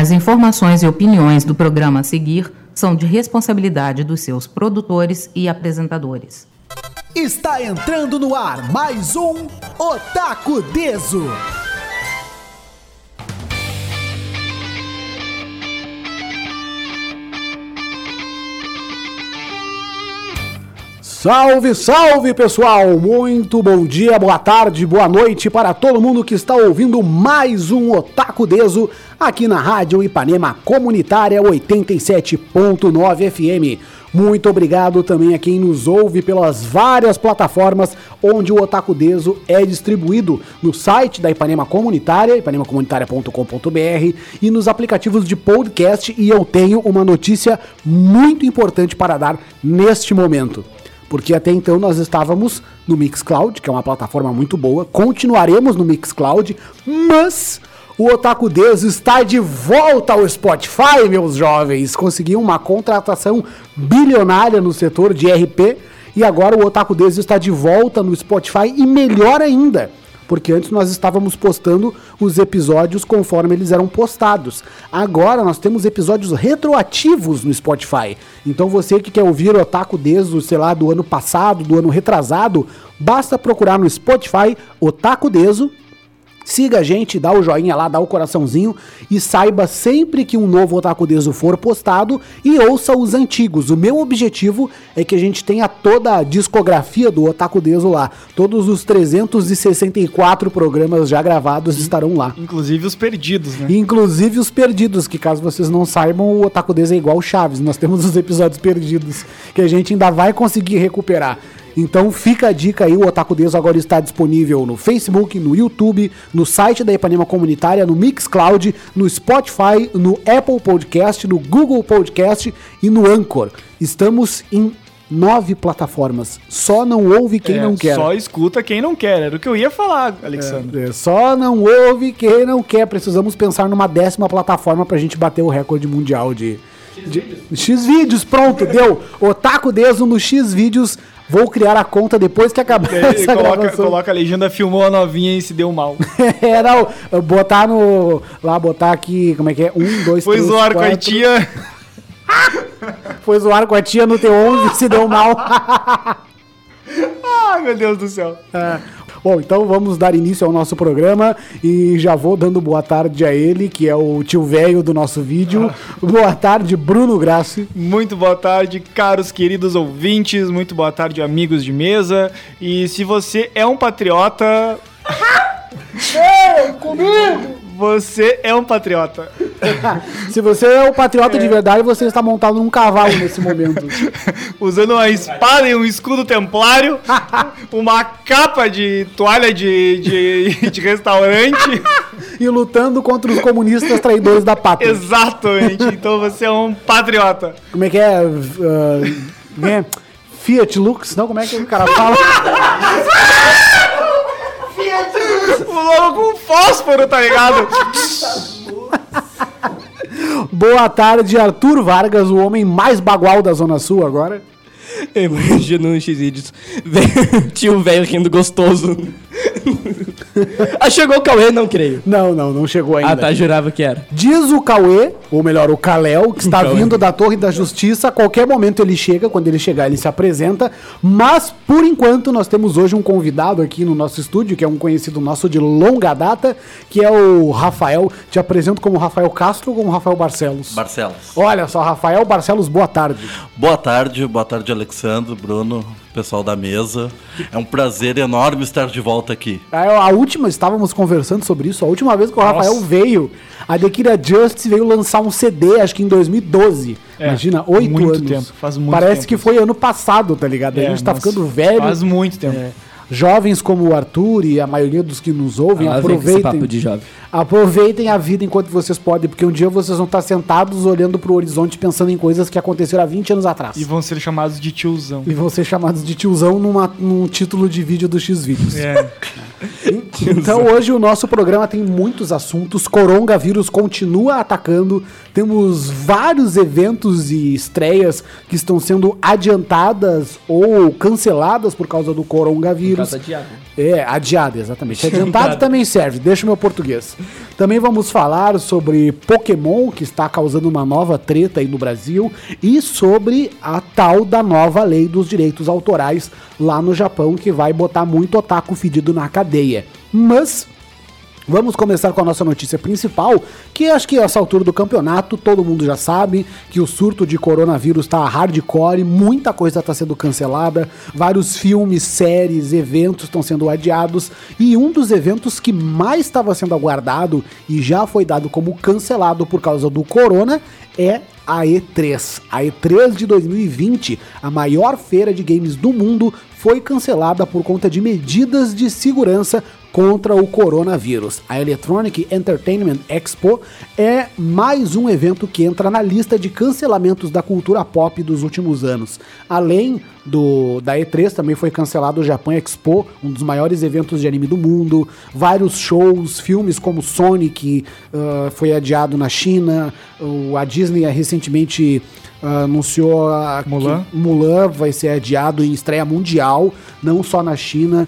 As informações e opiniões do programa a seguir são de responsabilidade dos seus produtores e apresentadores. Está entrando no ar mais um Otaku Deso. Salve, salve pessoal! Muito bom dia, boa tarde, boa noite para todo mundo que está ouvindo mais um Otaku Deso aqui na Rádio Ipanema Comunitária 87.9 FM. Muito obrigado também a quem nos ouve pelas várias plataformas onde o Otaku Deso é distribuído no site da Ipanema Comunitária, ipanemacomunitária.com.br e nos aplicativos de podcast. E eu tenho uma notícia muito importante para dar neste momento porque até então nós estávamos no Mixcloud, que é uma plataforma muito boa, continuaremos no Mixcloud, mas o Otaku Deus está de volta ao Spotify, meus jovens. Conseguiu uma contratação bilionária no setor de RP e agora o Otaku Deus está de volta no Spotify e melhor ainda porque antes nós estávamos postando os episódios conforme eles eram postados. Agora nós temos episódios retroativos no Spotify. Então você que quer ouvir o Otaku desde, sei lá, do ano passado, do ano retrasado, basta procurar no Spotify Otaku Deso Siga a gente, dá o joinha lá, dá o coraçãozinho e saiba sempre que um novo Otaku Deso for postado e ouça os antigos. O meu objetivo é que a gente tenha toda a discografia do Otaku Deso lá. Todos os 364 programas já gravados estarão lá. Inclusive os perdidos, né? Inclusive os perdidos, que caso vocês não saibam, o Otaku Deso é igual o Chaves. Nós temos os episódios perdidos que a gente ainda vai conseguir recuperar. Então fica a dica aí, o Otaku Deus agora está disponível no Facebook, no YouTube, no site da Ipanema Comunitária, no Mixcloud, no Spotify, no Apple Podcast, no Google Podcast e no Anchor. Estamos em nove plataformas. Só não ouve quem É, não quer. Só escuta quem não quer. Era o que eu ia falar, Alexandre. É, é, só não ouve quem não quer. Precisamos pensar numa décima plataforma pra gente bater o recorde mundial de. X vídeos, pronto, deu. Otaku Deso no X vídeos. Vou criar a conta depois que acabar essa coloca, gravação. coloca a legenda, filmou a novinha e se deu mal. é, não, botar no. Lá, botar aqui, como é que é? Um, dois, Foi três, zoar com a quatro. tia. Foi zoar com a tia no T11 se deu mal. Ai, meu Deus do céu. É. Bom, então vamos dar início ao nosso programa e já vou dando boa tarde a ele, que é o tio velho do nosso vídeo. Boa tarde, Bruno Grassi. Muito boa tarde, caros queridos ouvintes. Muito boa tarde, amigos de mesa. E se você é um patriota. comigo! Você é um patriota. Se você é o patriota de verdade, você está montado num cavalo nesse momento. Usando uma espada e um escudo templário, uma capa de toalha de, de, de restaurante. e lutando contra os comunistas traidores da pátria. Exatamente. Então você é um patriota. Como é que é? Como é? Fiat Lux? Não, como é que o cara fala? Logo com fósforo, tá ligado? Boa tarde, Arthur Vargas, o homem mais bagual da Zona Sul agora. Eu imagino um X-Vídeos. velho- Tio velho rindo gostoso. ah, chegou o Cauê? Não creio. Não, não, não chegou ainda. Ah, tá, jurava que era. Diz o Cauê, ou melhor, o Kalel, que está Cauê. vindo da Torre da Justiça. A qualquer momento ele chega, quando ele chegar, ele se apresenta. Mas, por enquanto, nós temos hoje um convidado aqui no nosso estúdio, que é um conhecido nosso de longa data, que é o Rafael. Te apresento como Rafael Castro ou como Rafael Barcelos? Barcelos. Olha só, Rafael Barcelos, boa tarde. Boa tarde, boa tarde, Alexandre, Bruno, pessoal da mesa. É um prazer enorme estar de volta aqui. A, a última, estávamos conversando sobre isso, a última vez que o Rafael veio, a The Kira Justice veio lançar um CD, acho que em 2012. É, Imagina, oito muito anos. tempo, faz muito Parece tempo que foi ano passado, tá ligado? a É, gente tá nossa, ficando velho. Faz muito tempo. É. Jovens como o Arthur e a maioria dos que nos ouvem, Ah, aproveitem. papo de jovem. Aproveitem a vida enquanto vocês podem, porque um dia vocês vão estar sentados olhando pro horizonte pensando em coisas que aconteceram há 20 anos atrás. E vão ser chamados de tiozão. E vão ser chamados de tiozão numa, num título de vídeo do X-Vídeos. É. Então hoje o nosso programa tem muitos assuntos. Coronavírus continua atacando. Temos vários eventos e estreias que estão sendo adiantadas ou canceladas por causa do coronavírus. Adiado. É, adiado, exatamente. Adiantado também serve, deixa o meu português. Também vamos falar sobre Pokémon, que está causando uma nova treta aí no Brasil, e sobre a tal da nova lei dos direitos autorais lá no Japão, que vai botar muito otaku fedido na cadeia. Mas Vamos começar com a nossa notícia principal, que acho que a essa altura do campeonato todo mundo já sabe que o surto de coronavírus está hardcore, muita coisa está sendo cancelada, vários filmes, séries, eventos estão sendo adiados e um dos eventos que mais estava sendo aguardado e já foi dado como cancelado por causa do corona é a E3. A E3 de 2020, a maior feira de games do mundo, foi cancelada por conta de medidas de segurança contra o coronavírus. A Electronic Entertainment Expo é mais um evento que entra na lista de cancelamentos da cultura pop dos últimos anos. Além do da E3 também foi cancelado o Japan Expo, um dos maiores eventos de anime do mundo, vários shows, filmes como Sonic uh, foi adiado na China, a Disney recentemente uh, anunciou Mulan. que Mulan vai ser adiado em estreia mundial, não só na China.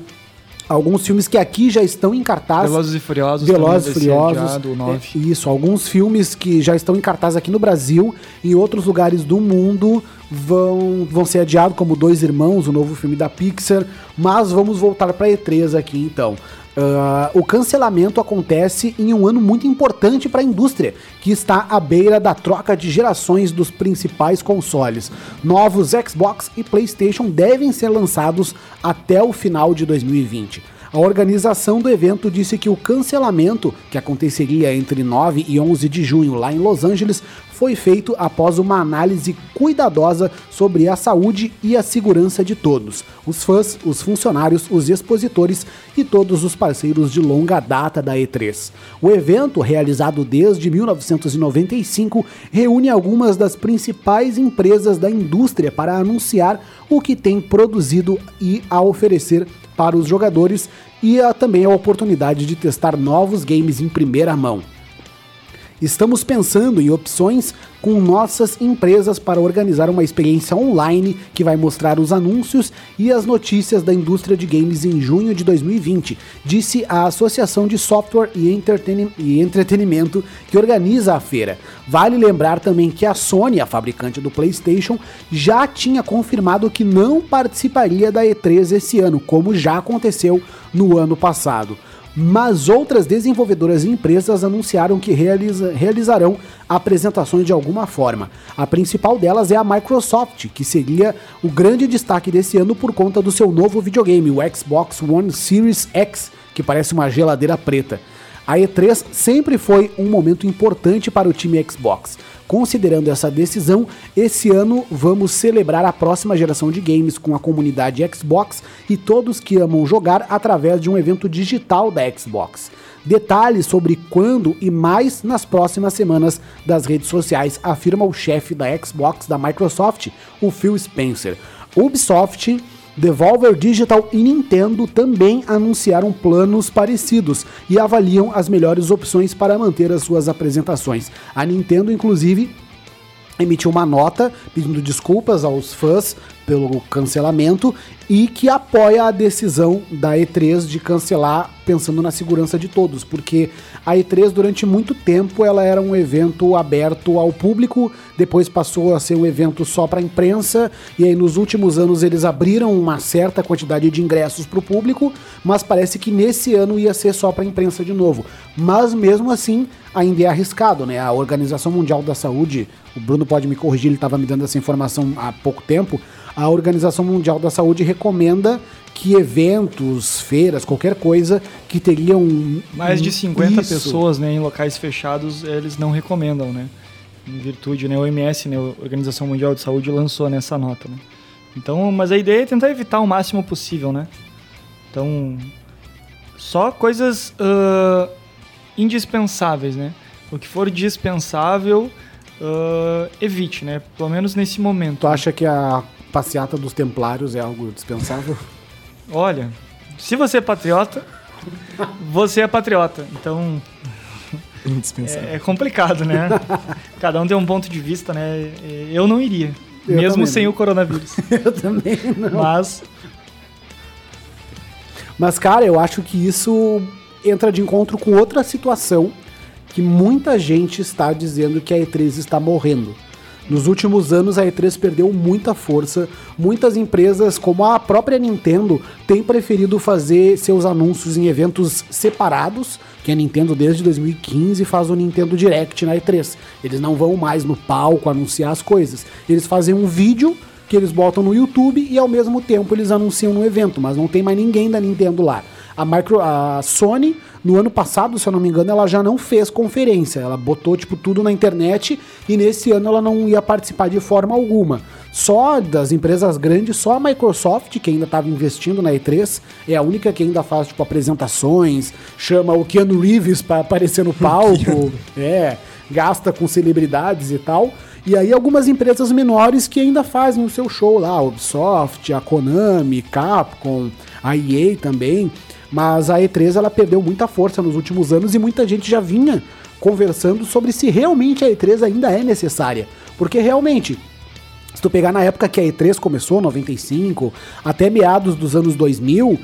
Alguns filmes que aqui já estão em cartaz. Velozes e Furiosos. Velozes e Furiosos. adiado, o 9. É, isso, alguns filmes que já estão em cartaz aqui no Brasil e em outros lugares do mundo vão, vão ser adiados, como Dois Irmãos, o novo filme da Pixar. Mas vamos voltar para E3 aqui então. Ah, o cancelamento acontece em um ano muito importante para a indústria, que está à beira da troca de gerações dos principais consoles. Novos Xbox e PlayStation devem ser lançados até o final de 2020. A organização do evento disse que o cancelamento, que aconteceria entre 9 e 11 de junho lá em Los Angeles, foi feito após uma análise cuidadosa sobre a saúde e a segurança de todos, os fãs, os funcionários, os expositores e todos os parceiros de longa data da E3. O evento, realizado desde 1995, reúne algumas das principais empresas da indústria para anunciar o que tem produzido e a oferecer para os jogadores e a, também a oportunidade de testar novos games em primeira mão. Estamos pensando em opções com nossas empresas para organizar uma experiência online que vai mostrar os anúncios e as notícias da indústria de games em junho de 2020, disse a Associação de Software e, e Entretenimento que organiza a feira. Vale lembrar também que a Sony, a fabricante do PlayStation, já tinha confirmado que não participaria da E3 esse ano, como já aconteceu no ano passado mas outras desenvolvedoras e empresas anunciaram que realiza- realizarão apresentações de alguma forma. A principal delas é a Microsoft, que seria o grande destaque desse ano por conta do seu novo videogame, o Xbox One Series X, que parece uma geladeira preta. A E3 sempre foi um momento importante para o time Xbox. Considerando essa decisão, esse ano vamos celebrar a próxima geração de games com a comunidade Xbox e todos que amam jogar através de um evento digital da Xbox. Detalhes sobre quando e mais nas próximas semanas das redes sociais, afirma o chefe da Xbox da Microsoft, o Phil Spencer. Ubisoft Devolver Digital e Nintendo também anunciaram planos parecidos e avaliam as melhores opções para manter as suas apresentações. A Nintendo, inclusive, emitiu uma nota pedindo desculpas aos fãs pelo cancelamento e que apoia a decisão da E3 de cancelar pensando na segurança de todos, porque a E3 durante muito tempo ela era um evento aberto ao público, depois passou a ser um evento só para imprensa e aí nos últimos anos eles abriram uma certa quantidade de ingressos para o público, mas parece que nesse ano ia ser só para imprensa de novo. Mas mesmo assim ainda é arriscado, né? A Organização Mundial da Saúde, o Bruno pode me corrigir, ele estava me dando essa informação há pouco tempo. A Organização Mundial da Saúde recomenda que eventos, feiras, qualquer coisa que teriam Mais de 50 Isso. pessoas né, em locais fechados, eles não recomendam, né? Em virtude, né? O OMS, né, a Organização Mundial de Saúde, lançou nessa nota, né? Então, mas a ideia é tentar evitar o máximo possível, né? Então, só coisas ah, indispensáveis, né? O que for dispensável, ah, evite, né? Pelo menos nesse momento. Tu acha que a passeata dos templários é algo dispensável? Olha, se você é patriota, você é patriota. Então Indispensável. é, é complicado, né? Cada um tem um ponto de vista, né? Eu não iria. Eu mesmo sem não. o coronavírus. Eu também não. Mas Mas, cara, eu acho que isso entra de encontro com outra situação que muita gente está dizendo que a E3 está morrendo. Nos últimos anos, a E3 perdeu muita força. Muitas empresas, como a própria Nintendo, têm preferido fazer seus anúncios em eventos separados, que a Nintendo desde 2015 faz o Nintendo Direct na E3. Eles não vão mais no palco anunciar as coisas. Eles fazem um vídeo que eles botam no YouTube e ao mesmo tempo eles anunciam no evento, mas não tem mais ninguém da Nintendo lá. A, micro, a Sony, no ano passado, se eu não me engano, ela já não fez conferência. Ela botou tipo tudo na internet e nesse ano ela não ia participar de forma alguma. Só das empresas grandes, só a Microsoft, que ainda estava investindo na E3, é a única que ainda faz tipo apresentações, chama o Keanu Reeves para aparecer no palco, é, gasta com celebridades e tal. E aí algumas empresas menores que ainda fazem o seu show lá, a Ubisoft, a Konami, Capcom, a EA também. Mas a E3 ela perdeu muita força nos últimos anos e muita gente já vinha conversando sobre se realmente a E3 ainda é necessária. Porque realmente, se tu pegar na época que a E3 começou, 95, até meados dos anos 2000,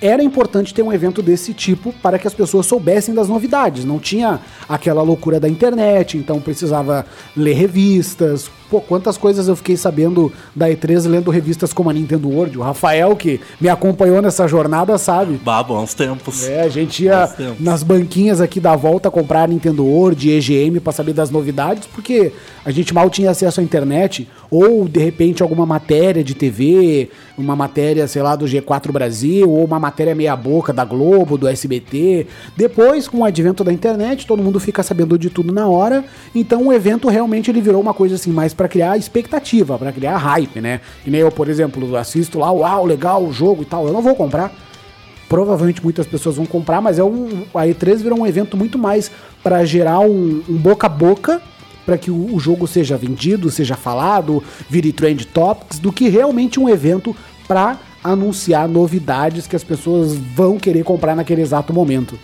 era importante ter um evento desse tipo para que as pessoas soubessem das novidades. Não tinha aquela loucura da internet, então precisava ler revistas. Pô, quantas coisas eu fiquei sabendo da E3 lendo revistas como a Nintendo World. O Rafael, que me acompanhou nessa jornada, sabe. Bah, bons tempos. É, a gente ia nas banquinhas aqui da volta comprar Nintendo World EGM para saber das novidades, porque a gente mal tinha acesso à internet, ou de repente alguma matéria de TV, uma matéria, sei lá, do G4 Brasil, ou uma matéria meia boca da Globo, do SBT. Depois, com o advento da internet, todo mundo fica sabendo de tudo na hora, então o evento realmente ele virou uma coisa assim mais para criar expectativa, para criar hype, né? E nem eu, por exemplo, assisto lá, uau, legal o jogo e tal, eu não vou comprar provavelmente muitas pessoas vão comprar, mas é um, a E3 virou um evento muito mais para gerar um, um boca a boca para que o jogo seja vendido, seja falado, vire trend topics, do que realmente um evento para anunciar novidades que as pessoas vão querer comprar naquele exato momento.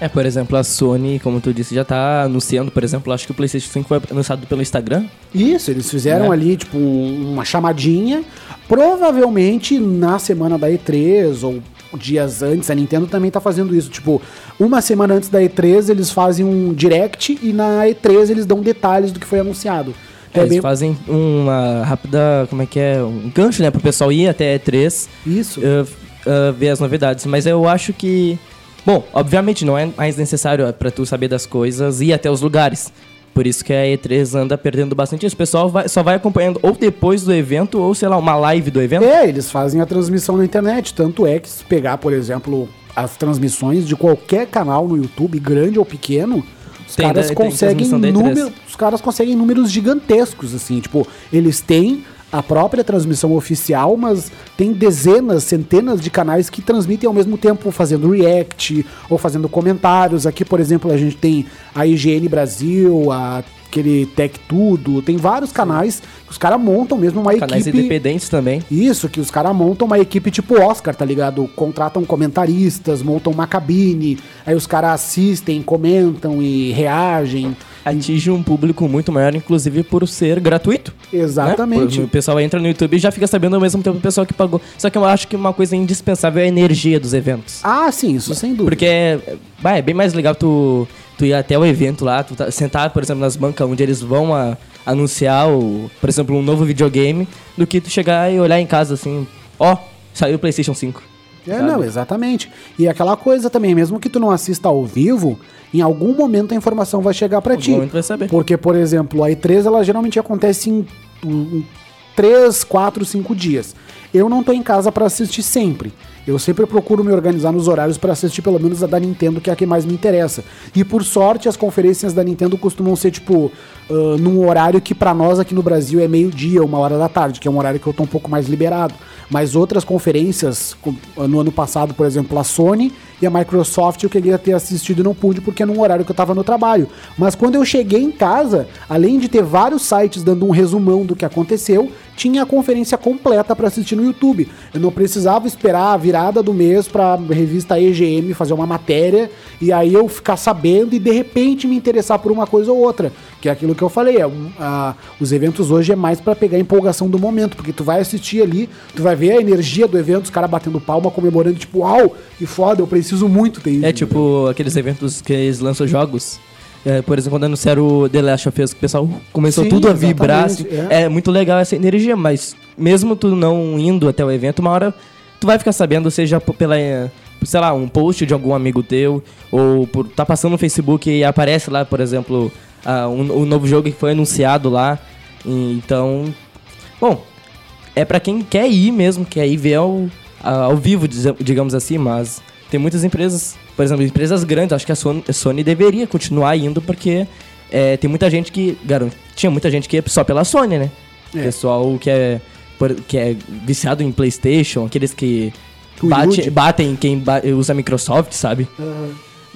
É, por exemplo, a Sony, como tu disse, já tá anunciando, por exemplo, acho que o PlayStation 5 foi anunciado pelo Instagram. Isso, eles fizeram Né? ali, tipo, um- uma chamadinha. Provavelmente na semana da E3 ou dias antes, a Nintendo também tá fazendo isso. Tipo, uma semana antes da E3 eles fazem um direct e na E3 eles dão detalhes do que foi anunciado. É, É eles fazem uma rápida, como é que é, um gancho, né, pro pessoal ir até a E3, Isso. uh, uh, ver as novidades. Mas eu acho que, bom, obviamente não é mais necessário para tu saber das coisas ir até os lugares. Por isso que a E3 anda perdendo bastante isso. O pessoal vai- só vai acompanhando ou depois do evento, ou sei lá, uma live do evento. É, eles fazem a transmissão na internet. Tanto é que se pegar, por exemplo, as transmissões de qualquer canal no YouTube, grande ou pequeno, os Tem, caras né, conseguem transmissão da E3. número, os caras conseguem números gigantescos, assim, tipo, eles têm a própria transmissão oficial, mas tem dezenas, centenas de canais que transmitem ao mesmo tempo fazendo react ou fazendo comentários. Aqui, por exemplo, a gente tem a IGN Brasil, a aquele Tech Tudo, tem vários canais que os caras montam mesmo uma Canais equipe independentes também. isso, que os caras montam uma equipe tipo Oscar, tá ligado? Contratam comentaristas, montam uma cabine, aí os caras assistem, comentam e reagem. Atinge um público muito maior, inclusive por ser gratuito. Exatamente. Né? O pessoal entra no YouTube e já fica sabendo ao mesmo tempo o pessoal que pagou. Só que eu acho que uma coisa indispensável é a energia dos eventos. Ah, sim, isso sem dúvida. Porque é, é bem mais legal tu, tu ir até o evento lá, tu tá, sentar, por exemplo, nas bancas onde eles vão a- anunciar, o, por exemplo, um novo videogame, do que tu chegar e olhar em casa assim, ó, saiu o PlayStation 5. É, não, exatamente. E aquela coisa também, mesmo que tu não assista ao vivo, em algum momento a informação vai chegar algum ti. momento vai saber. Porque, por exemplo, a E3 ela geralmente acontece em, em 3, 4, 5 dias. Eu não tô em casa pra assistir sempre. Eu sempre procuro me organizar nos horários pra assistir pelo menos a da Nintendo, que é a que mais me interessa. E por sorte, as conferências da Nintendo costumam ser tipo ah, num horário que pra nós aqui no Brasil é meio-dia, uma hora da tarde, que é um horário que eu tô um pouco mais liberado. Mas outras conferências, no ano passado, por exemplo, a Sony e a Microsoft, eu queria ter assistido e não pude porque é num horário que eu tava no trabalho. Mas quando eu cheguei em casa, além de ter vários sites dando um resumão do que aconteceu, tinha a conferência completa para assistir no YouTube. Eu não precisava esperar a virada do mês para a revista EGM fazer uma matéria e aí eu ficar sabendo e de repente me interessar por uma coisa ou outra. Que é aquilo que eu falei, é os eventos hoje é mais para pegar a empolgação do momento, porque tu vai assistir ali, tu vai ver a energia do evento, os caras batendo palma, comemorando, tipo, uau, que foda, eu preciso muito ter isso. É tipo aqueles eventos que eles lançam jogos. É, por exemplo, quando anunciaram o The Last of Us, o pessoal começou Sim, tudo a vibrar. Assim, exatamente, é. muito legal essa energia, mas mesmo tu não indo até o evento, uma hora tu vai ficar sabendo, seja pela, eh, sei lá, um post de algum amigo teu, ou por tá passando no Facebook e aparece lá, por exemplo, ah, um, um novo jogo que foi anunciado lá. Então, bom, é pra quem quer ir mesmo, quer ir ver ao, ao vivo, digamos assim, mas tem muitas empresas, por exemplo, empresas grandes, acho que a Sony, a Sony deveria continuar indo porque é, tem muita gente que, garoto, tinha muita gente que ia só pela Sony, né? É. Pessoal que é, que é viciado em Playstation, aqueles que bate, batem em quem usa Microsoft, sabe?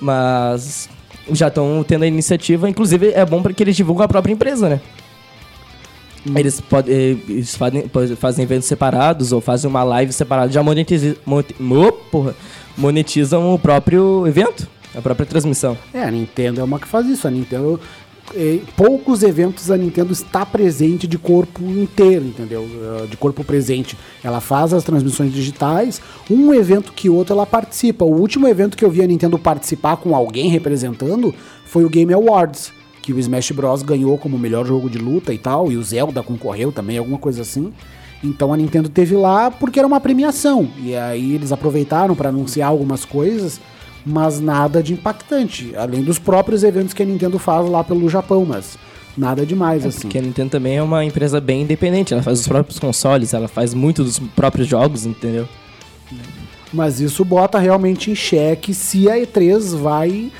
Mas já estão tendo a iniciativa, inclusive é bom porque eles divulgam a própria empresa, né? Eles, podem, eles fazem, pode- fazem eventos separados ou fazem uma live separada, já monetizam, porra, monetizam o próprio evento, a própria transmissão. É, a Nintendo é uma que faz isso. A Nintendo. eh, poucos eventos a Nintendo está presente de corpo inteiro, entendeu? Eh, De corpo presente. Ela faz as transmissões digitais, um evento que outro ela participa. O último evento que eu vi a Nintendo participar com alguém representando foi o Game Awards, que o Smash Bros ganhou como melhor jogo de luta e tal, e o Zelda concorreu também, alguma coisa assim. Então a Nintendo teve lá porque era uma premiação. E aí eles aproveitaram para anunciar algumas coisas, mas nada de impactante. Além dos próprios eventos que a Nintendo faz lá pelo Japão, mas nada demais assim. Porque a Nintendo também é uma empresa bem independente, ela faz os próprios consoles, ela faz muito dos próprios jogos, entendeu? Mas isso bota realmente em xeque se a E3 vai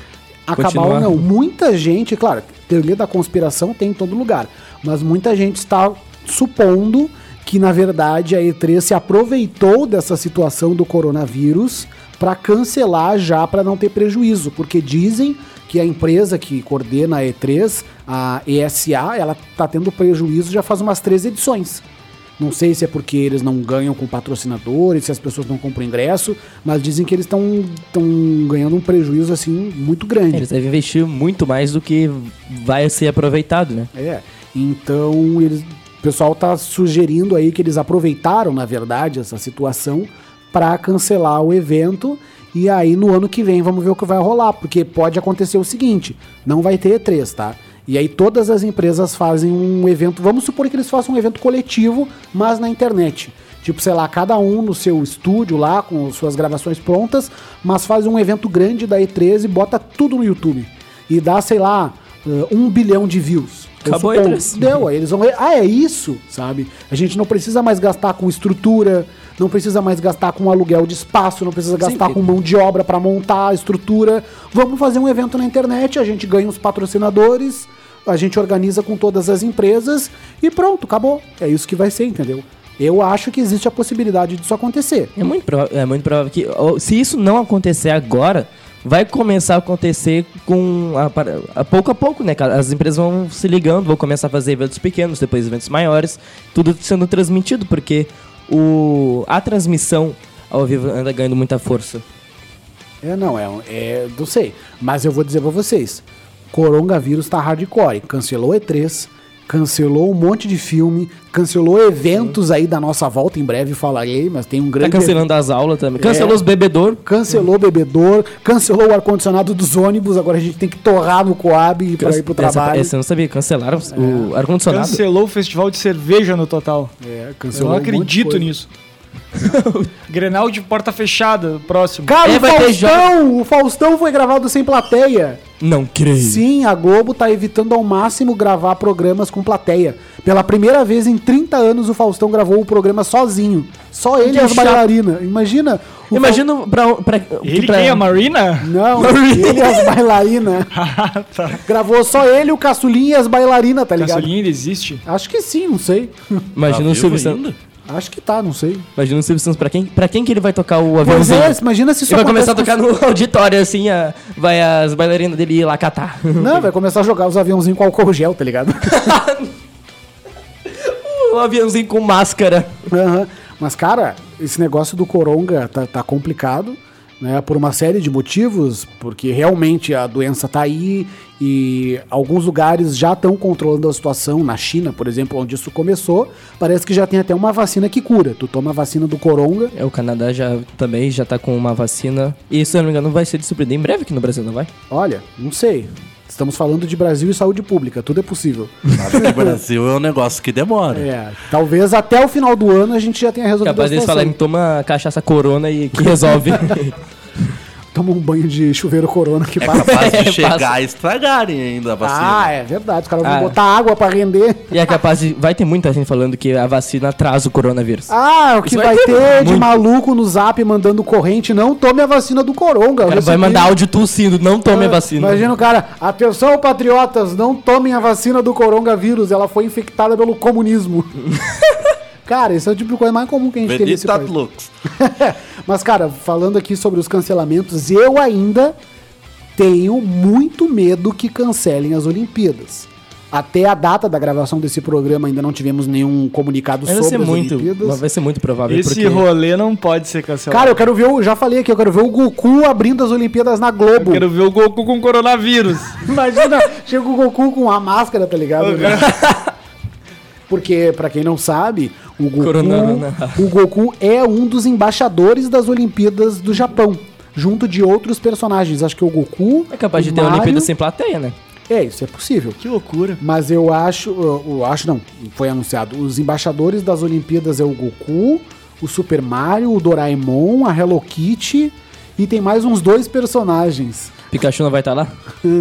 acabar Continuar. ou não. Muita gente, claro, teoria da conspiração tem em todo lugar, mas muita gente está supondo que na verdade a E3 se aproveitou dessa situação do coronavírus para cancelar já para não ter prejuízo, porque dizem que a empresa que coordena a E3, a ESA, ela tá tendo prejuízo já faz umas três edições. Não sei se é porque eles não ganham com patrocinadores, se as pessoas não compram ingresso, mas dizem que eles estão ganhando um prejuízo assim muito grande. Eles devem investir muito mais do que vai ser aproveitado, né? É. Então, eles, o pessoal tá sugerindo aí que eles aproveitaram, na verdade, essa situação para cancelar o evento. E aí, no ano que vem, vamos ver o que vai rolar. Porque pode acontecer o seguinte: não vai ter E3, tá? E aí, todas as empresas fazem um evento. Vamos supor que eles façam um evento coletivo, mas na internet. Tipo, sei lá, cada um no seu estúdio lá, com suas gravações prontas, mas faz um evento grande da E3 e bota tudo no YouTube. E dá, sei lá, uh, um bilhão de views. Eu Acabou suponho. E3. Deu, aí eles vão ah, é isso, sabe? A gente não precisa mais gastar com estrutura, não precisa mais gastar com aluguel de espaço, não precisa gastar porque- com mão de obra para montar a estrutura. Vamos fazer um evento na internet, a gente ganha os patrocinadores, a gente organiza com todas as empresas e pronto, acabou. É isso que vai ser, entendeu? Eu acho que existe a possibilidade disso acontecer. É muito, é muito provável que, se isso não acontecer agora, vai começar a acontecer com a, a pouco a pouco, né? As empresas vão se ligando, vão começar a fazer eventos pequenos, depois eventos maiores, tudo sendo transmitido, porque o, a transmissão ao vivo anda ganhando muita força. É, não, é, é. Não sei. Mas eu vou dizer pra vocês: coronavírus tá hardcore. Cancelou E3, cancelou um monte de filme, cancelou eventos aí da nossa volta. Em breve falarei, mas tem um Tá grande. cancelando as aulas também. Cancelou É. os bebedor. Cancelou o bebedor, cancelou o ar-condicionado dos ônibus. Agora a gente tem que torrar no Coab e pra ir pro Essa- trabalho. essa eu não sabia, cancelaram o ar-condicionado. Cancelou o festival de cerveja no total. É, Eu cancelou não um monte de acredito coisa. nisso. Grenal de porta fechada, próximo. Cara, É, o vai ter Faustão! O Faustão foi gravado sem plateia. Não creio. Sim, a Globo tá evitando ao máximo gravar programas com plateia. Pela primeira vez em 30 anos, o Faustão gravou o programa sozinho. Só ele Que e as chato. bailarinas. Imagina. o Imagina pra, pra, Ele pra- quem? A Marina? Não, ele e as bailarinas. Ah, tá. Gravou só ele, o Caçulinha e as bailarinas, tá ligado? Gasolinha ainda existe? Acho que sim, não sei. Imagina Tá o Silvio Santos. Acho que tá, não sei. Imagina o Silvio Santos. Pra quem, pra quem que ele vai tocar o Pois aviãozinho? é, imagina se isso Ele vai começar a tocar no auditório, assim, a- vai as bailarinas dele ir lá catar. com- Não, vai começar a jogar os aviãozinhos com álcool gel, tá ligado? um aviãozinho com máscara. Aham. Mas, cara, esse negócio do coronga tá, tá complicado, né? Por uma série de motivos, porque realmente a doença tá aí e alguns lugares já estão controlando a situação. Na China, por exemplo, onde isso começou, parece que já tem até uma vacina que cura. Tu toma a vacina do coronga. É, o Canadá já também já tá com uma vacina. E se eu não me engano, vai ser distribuído em breve aqui no Brasil, não vai? Olha, não sei. Estamos falando de Brasil e saúde pública, tudo é possível. Que o Brasil é um negócio que demora. É, talvez até o final do ano a gente já tenha resolvido Capaz a deles situação. falarem, toma cachaça corona e que resolve. Toma um banho de chuveiro corona que É passa. capaz É, de chegar passa. e estragarem ainda a vacina. Ah, é verdade. Os caras vão Ah. botar água pra render. e é capaz de. Vai ter muita gente falando que a vacina atrasa o coronavírus. Ah, o que Isso vai, vai ter ter de maluco no zap mandando corrente, não tome a vacina do coronga. o cara vai mandar áudio tossindo, não tome a vacina. Imagina o cara, atenção patriotas, não tomem a vacina do coronavírus, ela foi infectada pelo comunismo. cara, isso é o tipo de coisa mais comum que a gente tem nesse Benedito país. Lux. Mas, cara, falando aqui sobre os cancelamentos, eu ainda tenho muito medo que cancelem as Olimpíadas. Até a data da gravação desse programa ainda não tivemos nenhum comunicado vai sobre ser as muito. Olimpíadas. Vai ser muito provável. Esse porque... rolê não pode ser cancelado. Cara, eu quero ver, o, já falei aqui, eu quero ver o Goku abrindo as Olimpíadas na Globo. Eu quero ver o Goku com coronavírus. Imagina, chega o Goku com a máscara, tá ligado? Porque, pra quem não sabe, o Goku, Corona- o Goku é um dos embaixadores das Olimpíadas do Japão, junto de outros personagens. Acho que o Goku. É capaz de ter Mario- Olimpíada sem plateia, né? É, isso é possível. que loucura. Mas eu acho, eu, eu acho não, foi anunciado. Os embaixadores das Olimpíadas é o Goku, o Super Mario, o Doraemon, a Hello Kitty e tem mais uns dois personagens. Pikachu não vai estar lá?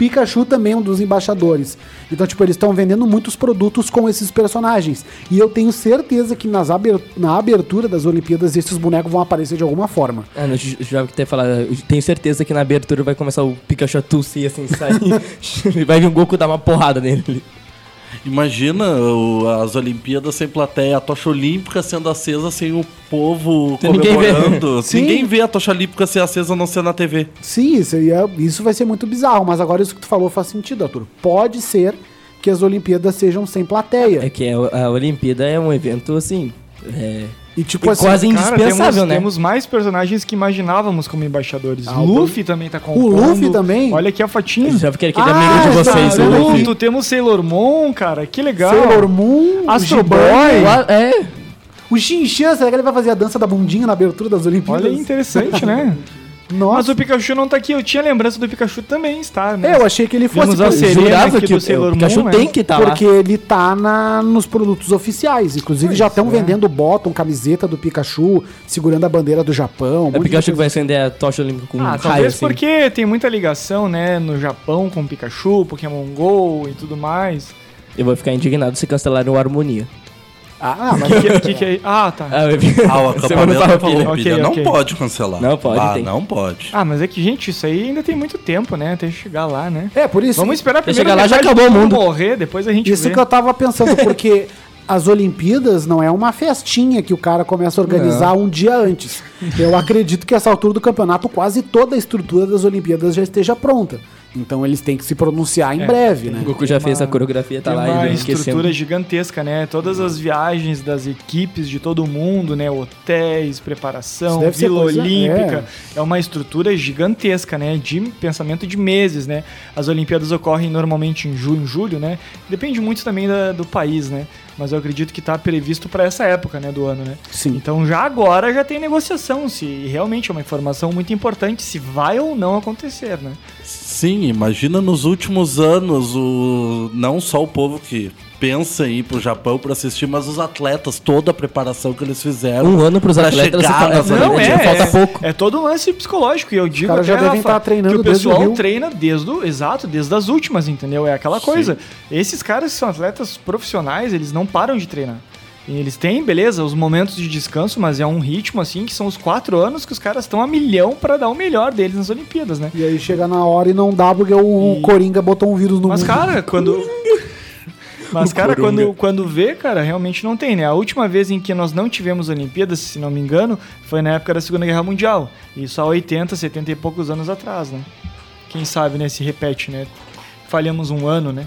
Pikachu também é um dos embaixadores. Então, tipo, eles estão vendendo muitos produtos com esses personagens. E eu tenho certeza que nas aber- na abertura das Olimpíadas esses bonecos vão aparecer de alguma forma. Ah, não, já até falar, eu tenho certeza que na abertura vai começar o Pikachu a tossir assim, sair. vai vir o Goku dar uma porrada nele. Imagina o- as Olimpíadas sem plateia, a tocha olímpica sendo acesa sem o povo ninguém ver. comemorando. Sim. Ninguém vê a tocha olímpica ser acesa não ser na TV. Sim, isso, ia- isso vai ser muito bizarro. Mas agora isso que tu falou faz sentido, Arthur. Pode ser que as Olimpíadas sejam sem plateia. É que a, a Olimpíada é um evento assim. É, E tipo E assim, quase Cara, indispensável, temos, né? temos mais personagens que imaginávamos como embaixadores. Ah, o Luffy também tá o compondo. Luffy também? Olha aqui a fotinha. já que aquele Ah, amigo de vocês, tá, o eu Luffy. Temos Sailor Moon, cara. Que legal. Sailor Moon, Astro o Boy. É, O Shin-Chan, será que ele vai fazer a dança da bundinha na abertura das Olimpíadas? Olha interessante, né? Mas Nossa, o Pikachu não tá aqui. Eu tinha lembrança do Pikachu também estar, né? É, eu achei que ele fosse... Vimos a jurava aqui que do o, Pikachu Moon, né? tem que estar lá. Porque ele tá na, nos produtos oficiais. Inclusive já estão é. vendendo bottom, camiseta do Pikachu, segurando a bandeira do Japão. um É o Pikachu que vai acender a tocha olímpica com um Ah, raio talvez assim. porque tem muita ligação, né, no Japão com Pikachu, Pokémon GO e tudo mais. Eu vou ficar indignado se cancelarem o Harmonia. Ah, mas O que, que, que é? Ah, tá. Ah. Ah, o acampamento da Farroupilha. Farroupilha Ok, não ok. pode cancelar. Não pode, Ah, tem. não pode. Ah, mas é que, gente, isso aí ainda tem muito tempo, né? Até chegar lá, né? é por isso. Vamos esperar primeiro chegar lá, já acabou o mundo morrer, depois a gente Isso vê. que eu tava pensando, porque as Olimpíadas não é uma festinha que o cara começa a organizar um dia antes. Eu acredito que essa altura do campeonato quase toda a estrutura das Olimpíadas já esteja pronta. Então eles têm que se pronunciar em É, breve, O né? Goku já fez a coreografia, tá lá uma estrutura gigantesca, né? Todas as viagens das equipes de todo mundo, né? Hotéis, preparação, Vila coisa- Olímpica. É. uma estrutura gigantesca, né? De pensamento de meses, né? As Olimpíadas ocorrem normalmente em junho, julho, né? Depende muito também da- do país, né? Mas eu acredito que está previsto para essa época, né? Do ano, né? Sim. Então já agora já tem negociação, se realmente é uma informação muito importante, se vai ou não acontecer, né? Sim, imagina nos últimos anos, o não só o povo que pensa em ir pro Japão para assistir, mas os atletas, toda a preparação que eles fizeram. Um ano pros atletas, chegar você nas tá- Não, é, falta é, pouco. é todo um lance psicológico. E eu digo caras já até, devem Rafa, estar treinando que o desde o pessoal Rio. treina desde o, exato, desde as últimas, entendeu? É aquela coisa. Esses caras que são atletas profissionais, eles não param de treinar. Eles têm, beleza, os momentos de descanso, mas é um ritmo assim que são os quatro anos que os caras estão a milhão pra dar o melhor deles nas Olimpíadas, né? E aí chega na hora e não dá porque o E- Coringa botou um vírus no Mas, mundo. cara, quando. Mas, cara, quando, quando vê, cara, realmente não tem, né? A última vez em que nós não tivemos Olimpíadas, se não me engano, foi na época da Segunda Guerra Mundial. Isso há 80, 70 e poucos anos atrás, né? Quem sabe, né? Se repete, né? Falhamos um ano, né?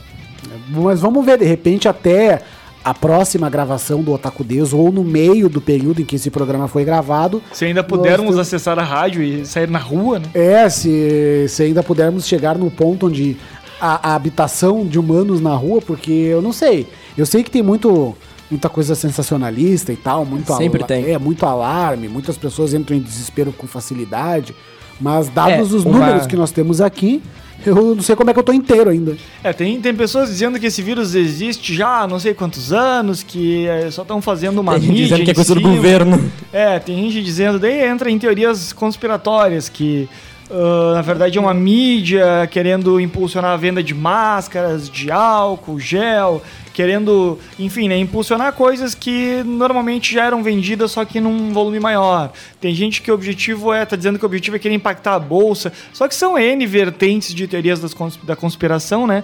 Mas vamos ver, de repente até a próxima gravação do Otaku Deus ou no meio do período em que esse programa foi gravado. Se ainda pudermos Nós acessar a rádio e sair na rua, né? É, se, se ainda pudermos chegar no ponto onde a, a habitação de humanos na rua, porque eu não sei. Eu sei que tem muito muita coisa sensacionalista e tal, muito Sempre tem. É, muito alarme, muitas pessoas entram em desespero com facilidade, mas dados É, os uma- números que nós temos aqui, eu não sei como é que eu tô inteiro ainda. É, tem, tem pessoas dizendo que esse vírus existe já há não sei quantos anos, que eh, só estão fazendo uma Tem gente mídia dizendo que é coisa do governo. É, tem gente dizendo, daí entra em teorias conspiratórias, que ah, na verdade é uma mídia querendo impulsionar a venda de máscaras, de álcool, gel, querendo, enfim, né, impulsionar coisas que normalmente já eram vendidas, só que num volume maior. Tem gente que o objetivo é, tá dizendo que o objetivo é querer impactar a bolsa, só que são N vertentes de teorias das da conspiração, né?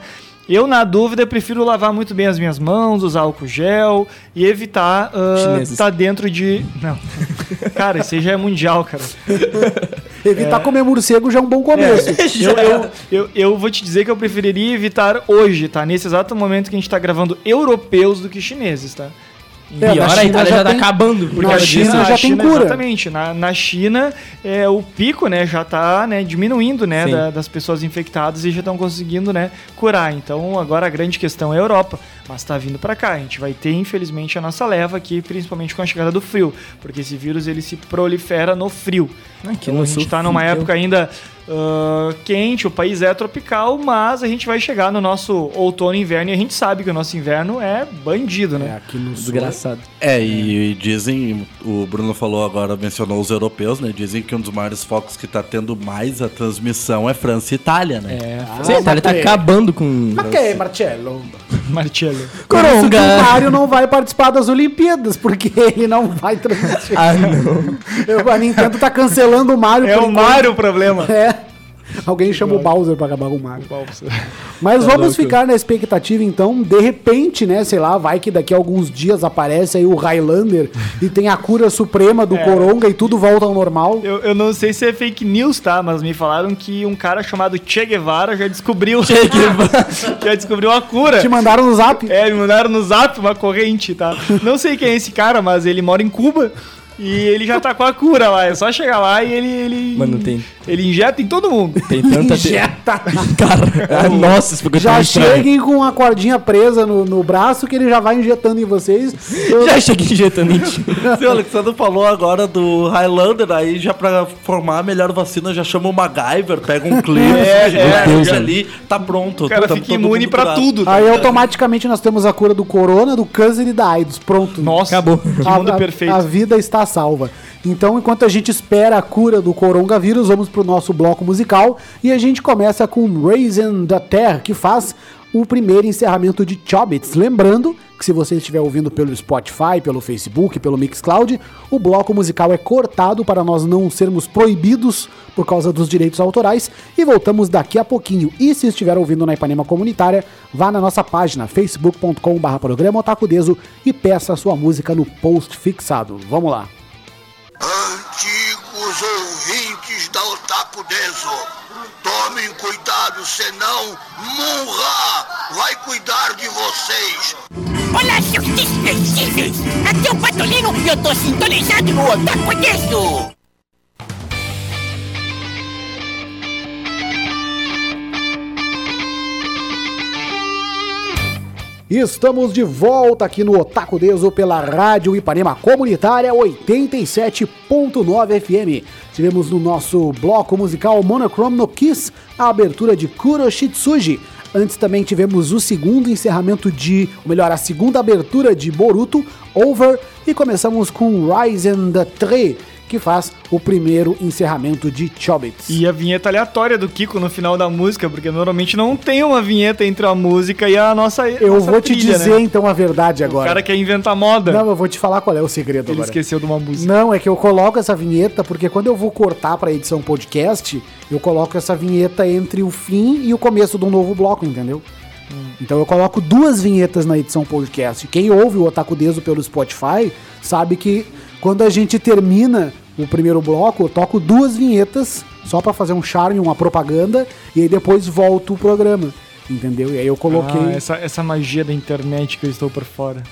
Eu, na dúvida, prefiro lavar muito bem as minhas mãos, usar álcool gel e evitar Chineses. estar dentro de. Não. Cara, isso aí já é mundial, cara. Evitar comer morcego já é um bom começo. Eu, eu, eu, eu vou te dizer que eu preferiria evitar hoje, tá? Nesse exato momento que a gente tá gravando europeus do que chineses, tá? É, na Pior, a China Itália já já tá tem- acabando. Por na China já tem cura. Exatamente. Na, na China, é, o pico, né, já tá né, diminuindo, né, da- das pessoas infectadas e já estão conseguindo, né, curar. Então, agora a grande questão é a Europa, mas tá vindo para cá. A gente vai ter, infelizmente, a nossa leva aqui, principalmente com a chegada do frio, porque esse vírus ele se prolifera no frio. Aqui Então, no a gente sul, tá numa fudeu. época ainda ah, quente, o país é tropical, mas a gente vai chegar no nosso outono e inverno e a gente sabe que o nosso inverno é bandido, É, né? aqui no sul. Desgraçado. É, e dizem, o Bruno falou agora, mencionou os europeus, né? Dizem que um dos maiores focos que tá tendo mais a transmissão é França e Itália, né? É, Sim, a Itália tá acabando com. Mas que é, Marcello? Marcelo. Que o Coronga! Mário não vai participar das Olimpíadas, porque ele não vai transmitir. Ah, não. Eu- a Nintendo tá cancelando o Mario. É o enquanto. Mario o problema. É. Alguém chama o Bowser pra acabar com o Mario. Mas Tá vamos louco. ficar na expectativa, então. De repente, né? Sei lá, vai que daqui a alguns dias aparece aí o Highlander e tem a cura suprema do É. Coronga e tudo volta ao normal. Eu, eu não sei se é fake news, tá? Mas me falaram que um cara chamado Che Guevara já descobriu. já descobriu a cura. Te mandaram no zap. É, me mandaram no zap uma corrente, tá? Não sei quem é esse cara, mas ele mora em Cuba. E ele já tá com a cura lá. É só chegar lá e ele. ele Mano, tem- Ele injeta em todo mundo. Tem tanta. Injeta. Cara, ah, nossa, isso ficou Já cheguem com a cordinha presa no, no braço que ele já vai injetando em vocês. Eu- Já cheguei injetando em ti. O Alexandre falou agora do Highlander, aí já pra formar a melhor vacina, já chama o MacGyver, pega um clipe, É, já é, ali, tá pronto. O cara tamo fica imune pra curado. tudo. tá? Aí automaticamente nós temos a cura do corona, do câncer e da AIDS. Pronto. Nossa, Acabou. Que mundo a- perfeito. a vida está salva. Então, enquanto a gente espera a cura do coronavírus, vamos pro nosso bloco musical e a gente começa com Raising the Terre, que faz o primeiro encerramento de Chobits. Lembrando que se você estiver ouvindo pelo Spotify, pelo Facebook, pelo Mixcloud, o bloco musical é cortado para nós não sermos proibidos por causa dos direitos autorais e voltamos daqui a pouquinho. E se estiver ouvindo na Ipanema Comunitária, vá na nossa página facebook.com.br programa Otakudeso e peça a sua música no post fixado. Vamos lá. Antigos ouvintes da Otaku Deso, tomem cuidado, senão Munra vai cuidar de vocês. Olá, seus desprezíveis! Aqui é o Patolino e eu tô sintonizado no Otaku Deso! Estamos de volta aqui no Otaku Deso pela Rádio Ipanema Comunitária 87.9 FM. Tivemos no nosso bloco musical Monochrome no Kiss a abertura de Kuroshitsuji. Antes também tivemos o segundo encerramento de, ou melhor, a segunda abertura de Boruto, Over, e começamos com Ryzen the Tree, que faz o primeiro encerramento de Chobits. E a vinheta aleatória do Kiko no final da música, porque normalmente não tem uma vinheta entre a música e a nossa Eu nossa vou te trilha, dizer né? então a verdade O agora. cara quer inventar moda. Não, eu vou te falar qual é o segredo Ele agora. esqueceu de uma música. Não, é que eu coloco essa vinheta porque quando eu vou cortar pra edição podcast, eu coloco essa vinheta entre o fim e o começo de um novo bloco, entendeu? Então eu coloco duas vinhetas na edição podcast. Quem ouve o Otaku Deso pelo Spotify sabe que quando a gente termina o primeiro bloco, eu toco duas vinhetas só pra fazer um charme, uma propaganda, e aí depois volto o programa. Entendeu? E aí eu coloquei. Ah, essa, essa magia da internet que eu estou por fora.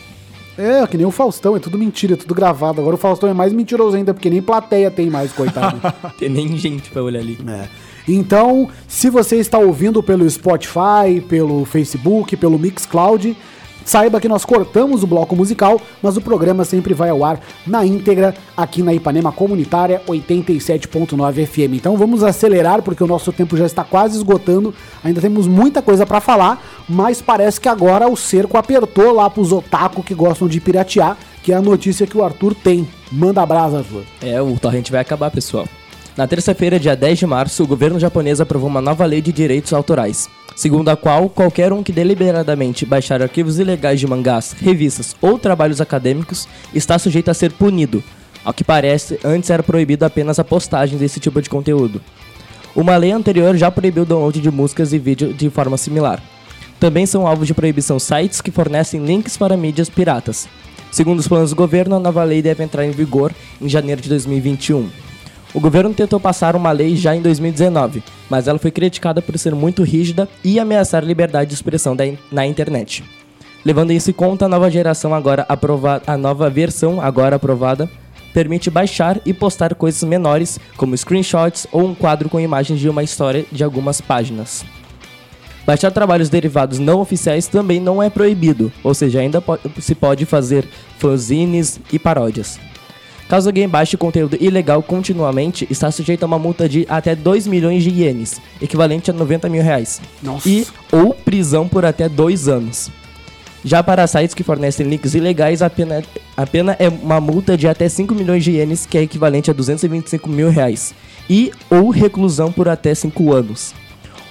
É, que nem o Faustão, é tudo mentira, é tudo gravado. Agora o Faustão é mais mentiroso ainda, porque nem plateia tem mais, coitado. Tem nem gente pra olhar ali. É. Então, se você está ouvindo pelo Spotify, pelo Facebook, pelo Mixcloud, saiba que nós cortamos o bloco musical, mas o programa sempre vai ao ar na íntegra aqui na Ipanema Comunitária 87.9 FM. Então vamos acelerar porque o nosso tempo já está quase esgotando. Ainda temos muita coisa para falar, mas parece que agora o cerco apertou lá pros otaku que gostam de piratear, que é a notícia que o Arthur tem. Manda brasa, Arthur. É, o torrent vai acabar, pessoal. Na terça-feira, dia 10 de março, o governo japonês aprovou uma nova lei de direitos autorais, segundo a qual qualquer um que deliberadamente baixar arquivos ilegais de mangás, revistas ou trabalhos acadêmicos está sujeito a ser punido. Ao que parece, antes era proibido apenas a postagem desse tipo de conteúdo. Uma lei anterior já proibiu o download de músicas e vídeo de forma similar. Também são alvos de proibição sites que fornecem links para mídias piratas. Segundo os planos do governo, a nova lei deve entrar em vigor em janeiro de 2021. O governo tentou passar uma lei já em 2019, mas ela foi criticada por ser muito rígida e ameaçar a liberdade de expressão na internet. Levando isso em conta, a nova geração agora aprovada, a nova versão agora aprovada permite baixar e postar coisas menores, como screenshots ou um quadro com imagens de uma história de algumas páginas. Baixar trabalhos derivados não oficiais também não é proibido, ou seja, ainda po- se pode fazer fanzines e paródias. Caso alguém baixe conteúdo ilegal continuamente, está sujeito a uma multa de até 2 milhões de ienes, equivalente a 90 mil reais. Nossa. E ou prisão por até 2 anos. Já para sites que fornecem links ilegais, a pena, a pena é uma multa de até 5 milhões de ienes, que é equivalente a 225 mil reais. E ou reclusão por até 5 anos.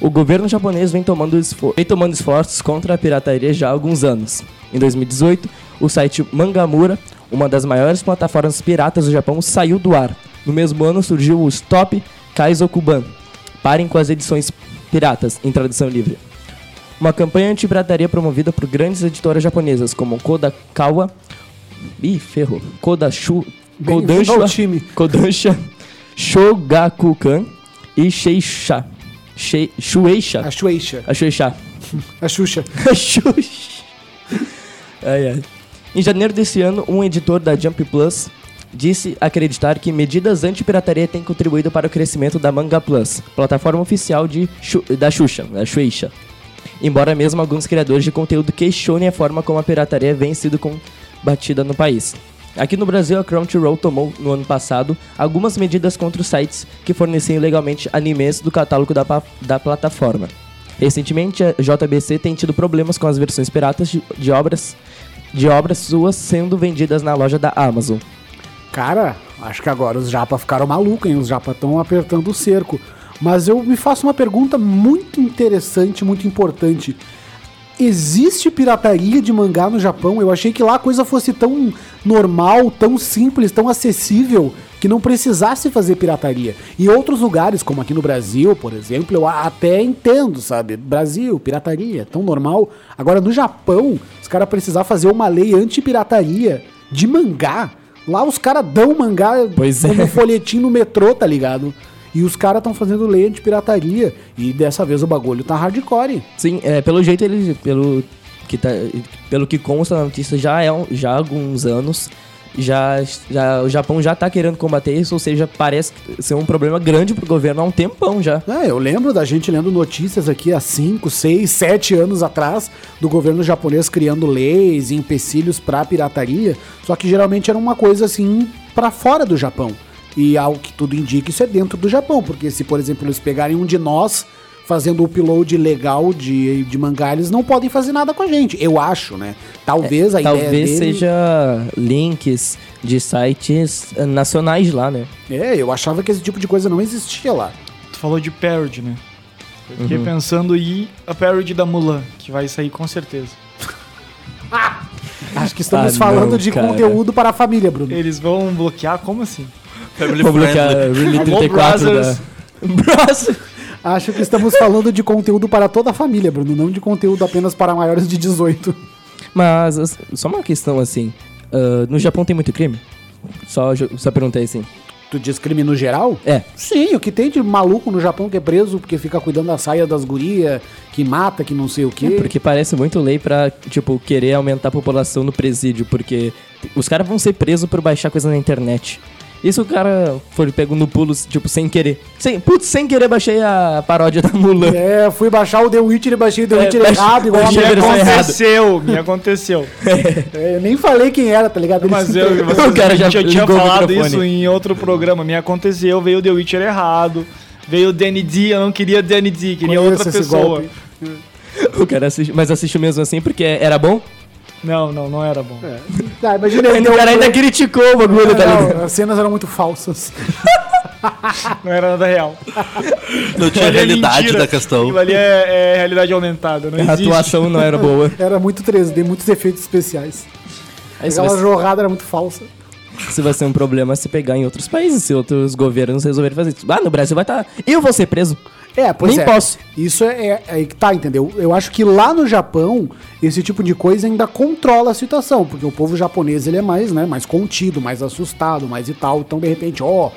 O governo japonês vem tomando, vem tomando esforços contra a pirataria já há alguns anos. Em 2018, o site Mangamura, uma das maiores plataformas piratas do Japão, saiu do ar. No mesmo ano surgiu o Stop Kaizokuban. Parem com as edições piratas, em tradução livre. Uma campanha anti-pirataria promovida por grandes editoras japonesas como Kodakawa, Ih, ferrou. Kodashu, Kodansha, time. Kodansha, Shogakukan e Sheisha. Shei- Shueisha. A Shueisha. A Shueisha. A Xuxa. A Xuxa. Ai, ai. Em janeiro desse ano, um editor da Jump Plus disse acreditar que medidas anti-pirataria têm contribuído para o crescimento da Manga Plus, plataforma oficial de da Xuxa, da Shueisha. Embora mesmo alguns criadores de conteúdo questionem a forma como a pirataria vem sido combatida no país. Aqui no Brasil, a Crunchyroll tomou, no ano passado, algumas medidas contra os sites que forneciam ilegalmente animes do catálogo da, da plataforma. Recentemente, a JBC tem tido problemas com as versões piratas de, de obras de obras suas sendo vendidas na loja da Amazon. Cara, acho que agora os japa ficaram malucos, hein? Os japa estão apertando o cerco. Mas eu me faço uma pergunta muito interessante, muito importante. Existe pirataria de mangá no Japão? Eu achei que lá a coisa fosse tão normal, tão simples, tão acessível, que não precisasse fazer pirataria. Em outros lugares, como aqui no Brasil, por exemplo, eu até entendo, sabe? Brasil, pirataria, tão normal. Agora no Japão, os caras precisar fazer uma lei anti-pirataria de mangá. Lá os caras dão mangá Pois é. como folhetim no metrô, tá ligado? E os caras estão fazendo lei anti-pirataria. E dessa vez o bagulho tá hardcore. Sim, é, pelo jeito ele, pelo que tá, pelo que consta na notícia já é já há alguns anos já, já o Japão já tá querendo combater isso, ou seja, parece ser um problema grande pro governo há um tempão já. É, eu lembro da gente lendo notícias aqui há 5, 6, 7 anos atrás do governo japonês criando leis e empecilhos pra pirataria, só que geralmente era uma coisa assim pra fora do Japão. E ao que tudo indica, isso é dentro do Japão, porque se, por exemplo, eles pegarem um de nós fazendo o upload legal de, de mangá, eles não podem fazer nada com a gente, eu acho, né? Talvez a ideia Talvez dele... seja links de sites eh, nacionais lá, né? É, eu achava que esse tipo de coisa não existia lá. Tu falou de parody, né? Eu Uhum. fiquei pensando em a parody da Mulan, que vai sair com certeza. Acho que estamos Ah, falando não, de cara. conteúdo para a família, Bruno. Eles vão bloquear? Como assim? Family Vou bloquear Alô, 34 da... brothers. Acho que estamos falando de conteúdo para toda a família, Bruno, não de conteúdo apenas para maiores de 18. Mas, as- só uma questão assim, ah, no Japão tem muito crime? Só, só perguntei assim. Tu diz crime no geral? É. Sim, o que tem de maluco no Japão que é preso porque fica cuidando da saia das gurias, que mata, que não sei o quê. Porque parece muito lei pra, tipo, querer aumentar a população no presídio, porque os caras vão ser presos por baixar coisa na internet. E se o cara for pego no pulo, tipo, sem querer? Sem, putz, sem querer baixei a paródia da Mulan. É, fui baixar o The Witcher e baixei o The É, Witcher baixei- errado, igual errada. Aconteceu, me aconteceu. É, Eu nem falei quem era, tá ligado? Mas eu, vocês, O cara já eu tinha falado isso em outro programa. Me aconteceu, veio o The Witcher errado. Veio o Danny D, eu não queria Danny D, queria Conheço outra pessoa. O cara assiste, mas assistiu mesmo assim porque era bom? Não, não, não era bom. Tá, imagina ele o cara ainda criticou o bagulho, tá ligado? Não, as cenas eram muito falsas. Não era nada real. Não tinha Ali é realidade mentira. da questão. Aquilo ali é, é realidade aumentada, não A existe. atuação não era boa. Era muito 3D, muitos efeitos especiais. Aí se Aquela vai, jorrada era muito falsa. se vai ser um problema se pegar em outros países, se outros governos resolverem fazer isso. Ah, no Brasil vai estar. Eu vou ser preso. É, pois Nem é. posso. Isso é, é aí que tá, entendeu? Eu acho que lá no Japão, esse tipo de coisa ainda controla a situação, porque o povo japonês ele é mais, né, mais contido, mais assustado, mais e tal. Então, de repente, ó,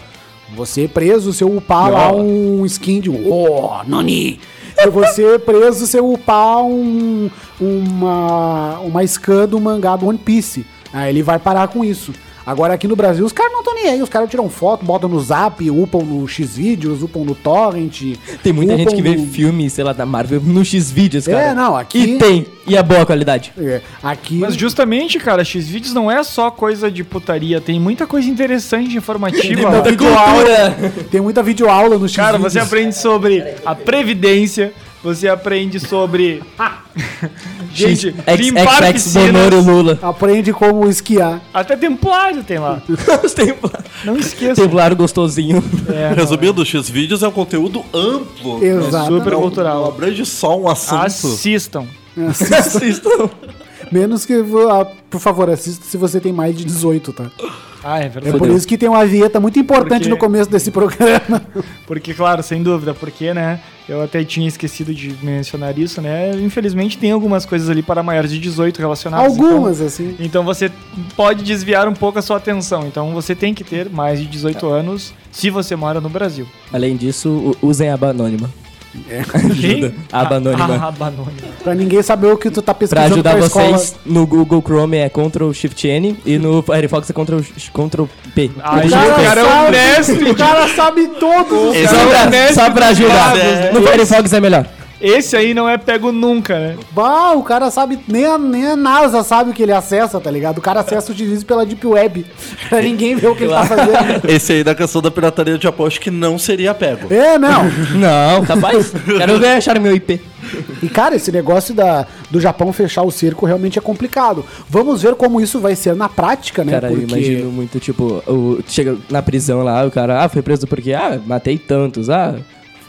você preso se eu upar lá um skin de um, ó, Nani. Se você preso se eu upar um, uma, uma scan do mangá do One Piece. Aí ele vai parar com isso. Agora aqui no Brasil os caras não nem aí, os caras tiram foto, botam no zap, upam no Xvideos, upam no torrent. Tem muita gente que vê no- filme, sei lá, da Marvel no X-Vídeos, cara. É, não, aqui- E tem. E é boa a qualidade. É, aqui. Mas justamente, cara, X-Vídeos não é só coisa de putaria, tem muita coisa interessante, informativa. muita lá. videoaula, tem muita videoaula no X. Cara, você aprende sobre a previdência, você aprende sobre. Gente, limpar XX Bonoro piscinas. Lula. Aprende como esquiar. Até templário tem lá. Os templários. Não esqueça. Templário gostosinho. É, Resumindo, o X-Vídeos é um conteúdo amplo. Exato. super Não, cultural. não abrange só um assunto. Assistam. Assistam. Menos que. ah, Por favor, assista se você tem mais de 18, tá? Ah, é É verdade. por isso que tem uma vinheta muito importante Porque- no começo desse programa. Porque, claro, sem dúvida, porque, né? Eu até tinha esquecido de mencionar isso, né? Infelizmente tem algumas coisas ali para maiores de 18 relacionadas. Algumas, Então, assim. então você pode desviar um pouco a sua atenção. Então você tem que ter mais de 18 anos se você mora no Brasil. Além disso, usem a aba anônima. Ajuda. Aba anônima. A aba anônima. Pra ninguém saber o que tu tá Pra pesquisando ajudar pra vocês, escola. no Google Chrome é Ctrl Shift N e no Firefox é Ctrl, Ctrl P. Aí O cara, o cara é um sabe, mestre. o cara sabe todos. Esse Só é o pra, só pra dos ajudar. dados, No né? Firefox é melhor. Esse aí não é pego nunca, né? Bah, o cara sabe, nem a, nem a NASA sabe o que ele acessa, tá ligado? O cara acessa o X pela Deep Web. Pra ninguém ver o que ele tá fazendo. Esse aí da questão da pirataria de acho que não seria pego. É, não. Não, capaz. Quero ver achar meu IP. E, cara, esse negócio da, do Japão fechar o cerco realmente é complicado. Vamos ver como isso vai ser na prática, né? Cara, eu imagino muito, tipo, o, chega na prisão lá, o cara, ah, foi preso porque, ah, matei tantos, ah,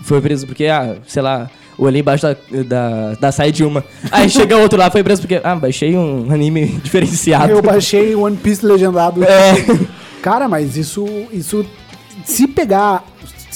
foi preso porque, ah, sei lá, olhei embaixo da, da, da saia de uma. Aí chega outro lá, foi preso porque, ah, baixei um anime diferenciado. Eu baixei One Piece legendado. É. Cara, mas isso, isso. Se pegar.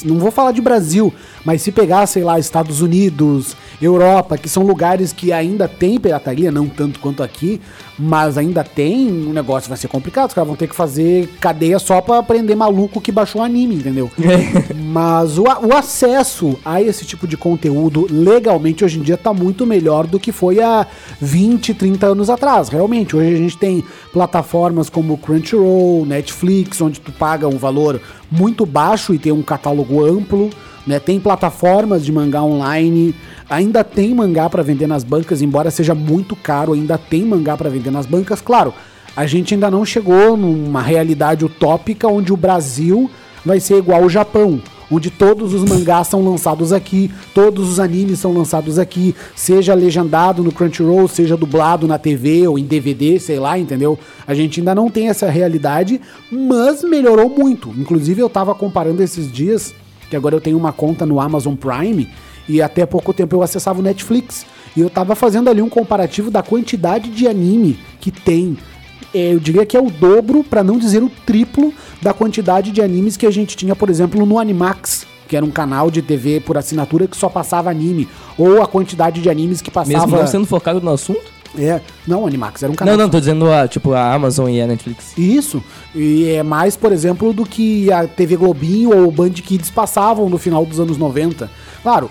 Não vou falar de Brasil, mas se pegar, sei lá, Estados Unidos, Europa, que são lugares que ainda tem pirataria, não tanto quanto aqui, mas ainda tem, o negócio vai ser complicado. Os caras vão ter que fazer cadeia só pra prender maluco que baixou anime, entendeu? Mas o, o acesso a esse tipo de conteúdo legalmente hoje em dia tá muito melhor do que foi há 20, 30 anos atrás. Realmente, hoje a gente tem plataformas como Crunchyroll, Netflix, onde tu paga um valor muito baixo e tem um catálogo amplo. Né? Tem plataformas de mangá online, ainda tem mangá para vender nas bancas, embora seja muito caro, ainda tem mangá para vender nas bancas. Claro, a gente ainda não chegou numa realidade utópica onde o Brasil vai ser igual ao Japão, onde todos os mangás são lançados aqui, todos os animes são lançados aqui, seja legendado no Crunchyroll, seja dublado na TV ou em DVD, sei lá, entendeu? A gente ainda não tem essa realidade, mas melhorou muito. Inclusive eu tava comparando esses dias, que agora eu tenho uma conta no Amazon Prime e até pouco tempo eu acessava o Netflix. E eu tava fazendo ali um comparativo da quantidade de anime que tem é, eu diria que é o dobro, pra não dizer o triplo, da quantidade de animes que a gente tinha, por exemplo, no Animax, que era um canal de TV por assinatura que só passava anime, ou a quantidade de animes que passava. Mesmo não sendo focado no assunto? É, não, Animax era um canal. Não, não, tô dizendo a, tipo, a Amazon e a Netflix. Isso. E é mais, por exemplo, do que a TV Globinho ou o Band Kids passavam no final dos anos 90. Claro,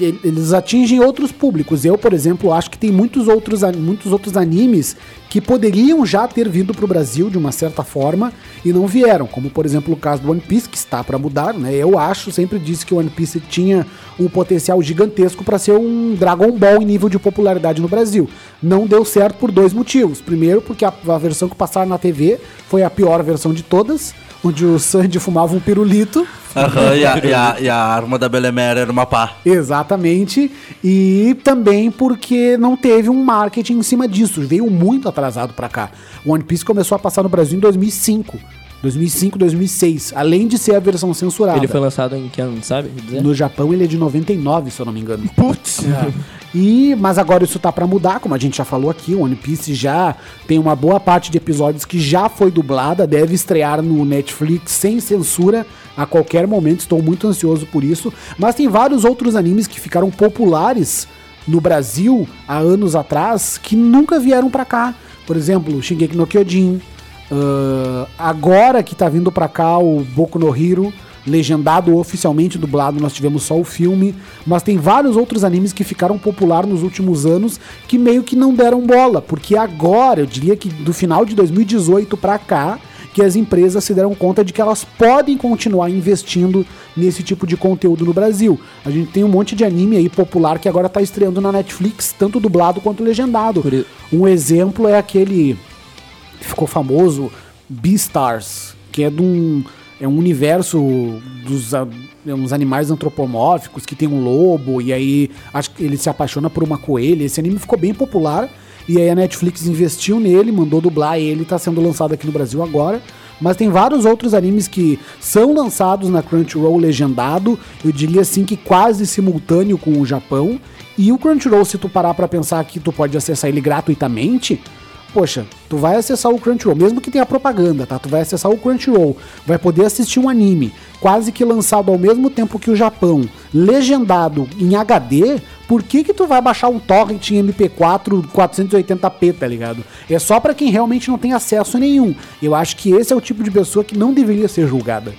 eles atingem outros públicos. Eu, por exemplo, acho que tem muitos outros, muitos outros animes que poderiam já ter vindo pro Brasil de uma certa forma e não vieram, como por exemplo o caso do One Piece, que está para mudar, né? Eu acho, sempre disse que o One Piece tinha um potencial gigantesco para ser um Dragon Ball em nível de popularidade no Brasil. Não deu certo por dois motivos. Primeiro, porque a, a versão que passaram na TV foi a pior versão de todas, onde o Sandy fumava um pirulito. Aham, e, a, e a- e a arma da Belemere era uma pá. Exatamente. E também porque não teve um marketing em cima disso. Veio muito atrasado pra cá. O One Piece começou a passar no Brasil em 2005. 2005, 2006. Além de ser a versão censurada. Ele foi lançado em que ano, sabe? Dizer? No Japão ele é de 99, se eu não me engano. Putz! E, mas agora isso tá pra mudar, como a gente já falou aqui, o One Piece já tem uma boa parte de episódios que já foi dublada, deve estrear no Netflix sem censura a qualquer momento, estou muito ansioso por isso. Mas tem vários outros animes que ficaram populares no Brasil há anos atrás que nunca vieram pra cá. Por exemplo, Shingeki no Kyojin, ah, agora que tá vindo pra cá o Boku no Hero, legendado oficialmente dublado, nós tivemos só o filme, mas tem vários outros animes que ficaram popular nos últimos anos que meio que não deram bola, porque agora, eu diria que do final de 2018 pra cá, que as empresas se deram conta de que elas podem continuar investindo nesse tipo de conteúdo no Brasil. A gente tem um monte de anime aí popular que agora tá estreando na Netflix, tanto dublado quanto legendado. Um exemplo é aquele que ficou famoso, Beastars, que é de um, é um universo dos é uns animais antropomórficos que tem um lobo e aí acho que ele se apaixona por uma coelha. Esse anime ficou bem popular e aí a Netflix investiu nele, mandou dublar ele, tá sendo lançado aqui no Brasil agora. Mas tem vários outros animes que são lançados na Crunchyroll legendado, eu diria assim que quase simultâneo com o Japão. E o Crunchyroll, se tu parar pra pensar que tu pode acessar ele gratuitamente, Poxa, tu vai acessar o Crunchyroll, mesmo que tenha propaganda, tá? Tu vai acessar o Crunchyroll, vai poder assistir um anime quase que lançado ao mesmo tempo que o Japão, legendado em HD, por que que tu vai baixar um torrent em MP4 480p, tá ligado? É só pra quem realmente não tem acesso nenhum. Eu acho que esse é o tipo de pessoa que não deveria ser julgada.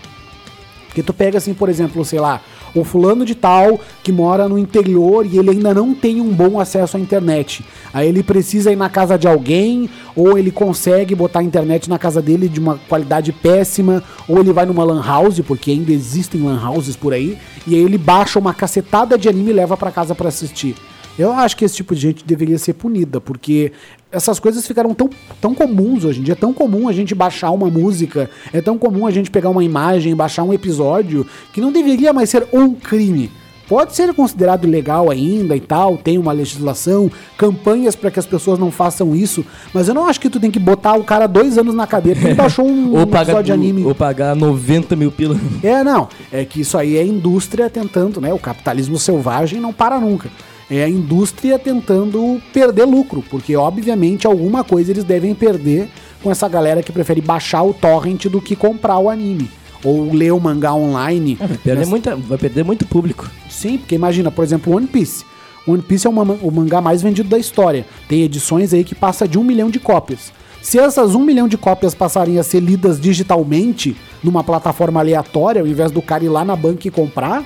Porque tu pega assim, por exemplo, sei lá, o fulano de tal que mora no interior e ele ainda não tem um bom acesso à internet. Aí ele precisa ir na casa de alguém, ou ele consegue botar a internet na casa dele de uma qualidade péssima, ou ele vai numa lan house, porque ainda existem lan houses por aí, e aí ele baixa uma cacetada de anime e leva pra casa pra assistir. Eu acho que esse tipo de gente deveria ser punida, porque essas coisas ficaram tão, tão comuns hoje em dia. É tão comum a gente baixar uma música, é tão comum a gente pegar uma imagem, baixar um episódio, que não deveria mais ser um crime. Pode ser considerado legal ainda e tal, tem uma legislação, campanhas para que as pessoas não façam isso, mas eu não acho que tu tem que botar o cara dois anos na cadeia porque ele baixou um, Ou um pagar, episódio de anime. ou pagar 90 mil pila. É, não. É que isso aí é indústria tentando, né? O capitalismo selvagem não para nunca. É a indústria tentando perder lucro, porque obviamente alguma coisa eles devem perder com essa galera que prefere baixar o torrent do que comprar o anime. Ou ler o mangá online. Vai perder, Nessa- muita, vai perder muito público. Sim, porque imagina, por exemplo, One Piece. One Piece é uma- o mangá mais vendido da história. Tem edições aí que passa de um milhão de cópias. Se essas um milhão de cópias passarem a ser lidas digitalmente numa plataforma aleatória, ao invés do cara ir lá na banca e comprar,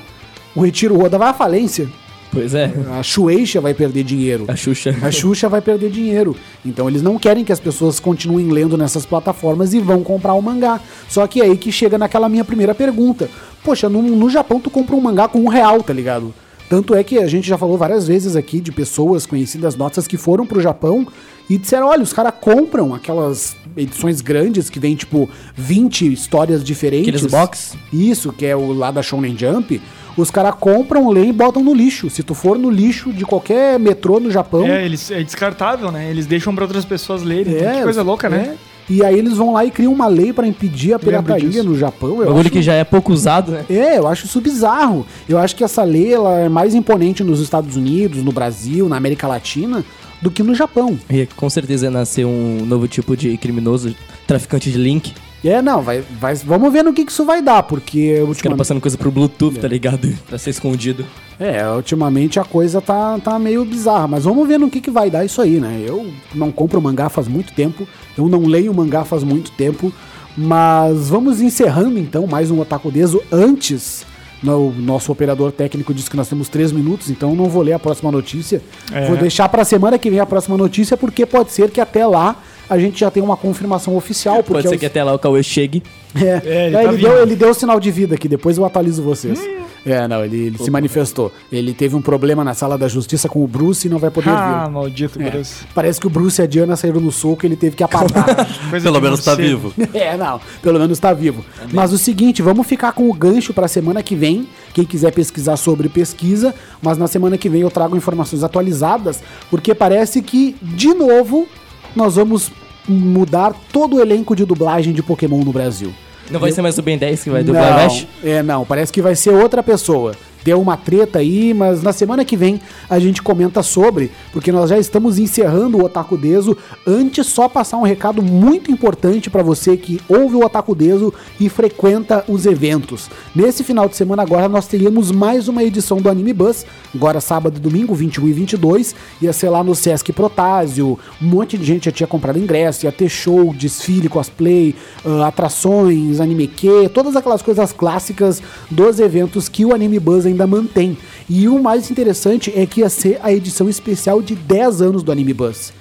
o Retiro Oda vai à falência. Pois é, A Shueisha vai perder dinheiro. a Xuxa. A Xuxa vai perder dinheiro. Então eles não querem que as pessoas continuem lendo nessas plataformas e vão comprar o mangá. Só que é aí que chega naquela minha primeira pergunta. Poxa, no, no Japão tu compra um mangá com um real, tá ligado? Tanto é que a gente já falou várias vezes aqui de pessoas conhecidas nossas que foram pro Japão e disseram: olha, os caras compram aquelas edições grandes que vem tipo 20 histórias diferentes. Aqueles box? Isso, que é o lá da Shonen Jump. Os caras compram, leem e botam no lixo. Se tu for no lixo de qualquer metrô no Japão. É, eles, é descartável, né? Eles deixam pra outras pessoas lerem. É, que coisa louca, né? é. E aí eles vão lá e criam uma lei pra impedir a pirataria no Japão. Eu Bagulho acho, que já é pouco usado, né? É, eu acho isso bizarro. Eu acho que essa lei ela é mais imponente nos Estados Unidos, no Brasil, na América Latina, do que no Japão. E com certeza ia nascer um novo tipo de criminoso, traficante de link. É, não, vai, vai, vamos ver no que, que isso vai dar, porque Os caras ultimamente, passando coisa pro Bluetooth, tá ligado? pra ser escondido. É, ultimamente a coisa tá, tá meio bizarra, mas vamos ver no que, que vai dar isso aí, né? Eu não compro mangá faz muito tempo, eu não leio mangá faz muito tempo, mas vamos encerrando então mais um Otaku Deso antes. No- O nosso operador técnico disse que nós temos três minutos, então eu não vou ler a próxima notícia. É. Vou deixar pra semana que vem a próxima notícia, porque pode ser que até lá a gente já tenha uma confirmação oficial. Porque Pode ser os- que até lá o Cauê chegue. é, É, ele É, tá ele, deu, ele deu o sinal de vida aqui, depois eu atualizo vocês. É, não, ele, ele se manifestou. Ele teve um problema na sala da justiça com o Bruce e não vai poder Ah, vir. maldito É, Bruce. Parece que o Bruce e a Diana saíram no soco e ele teve que apartar. Pelo menos tá vivo. é, não, pelo menos tá vivo. Mas o seguinte, vamos ficar com o gancho pra semana que vem. Quem quiser pesquisar sobre pesquisa, mas na semana que vem eu trago informações atualizadas, porque parece que, de novo, nós vamos mudar todo o elenco de dublagem de Pokémon no Brasil. Não vai ser mais o Ben 10 que vai dublar não, Ash? É, não, parece que vai ser outra pessoa. Deu uma treta aí, mas na semana que vem a gente comenta sobre, porque nós já estamos encerrando o Otaku Deso. Antes, só passar um recado muito importante para você que ouve o Otaku Deso e frequenta os eventos. Nesse final de semana agora nós teríamos mais uma edição do Anime Bus, agora sábado e domingo, 21 e 22, ia ser lá no Sesc Protásio, um monte de gente já tinha comprado ingresso, ia ter show, desfile, cosplay, ah, atrações, anime que, todas aquelas coisas clássicas dos eventos que o Anime ainda mantém. E o mais interessante é que ia ser a edição especial de 10 anos do Anime Buzz.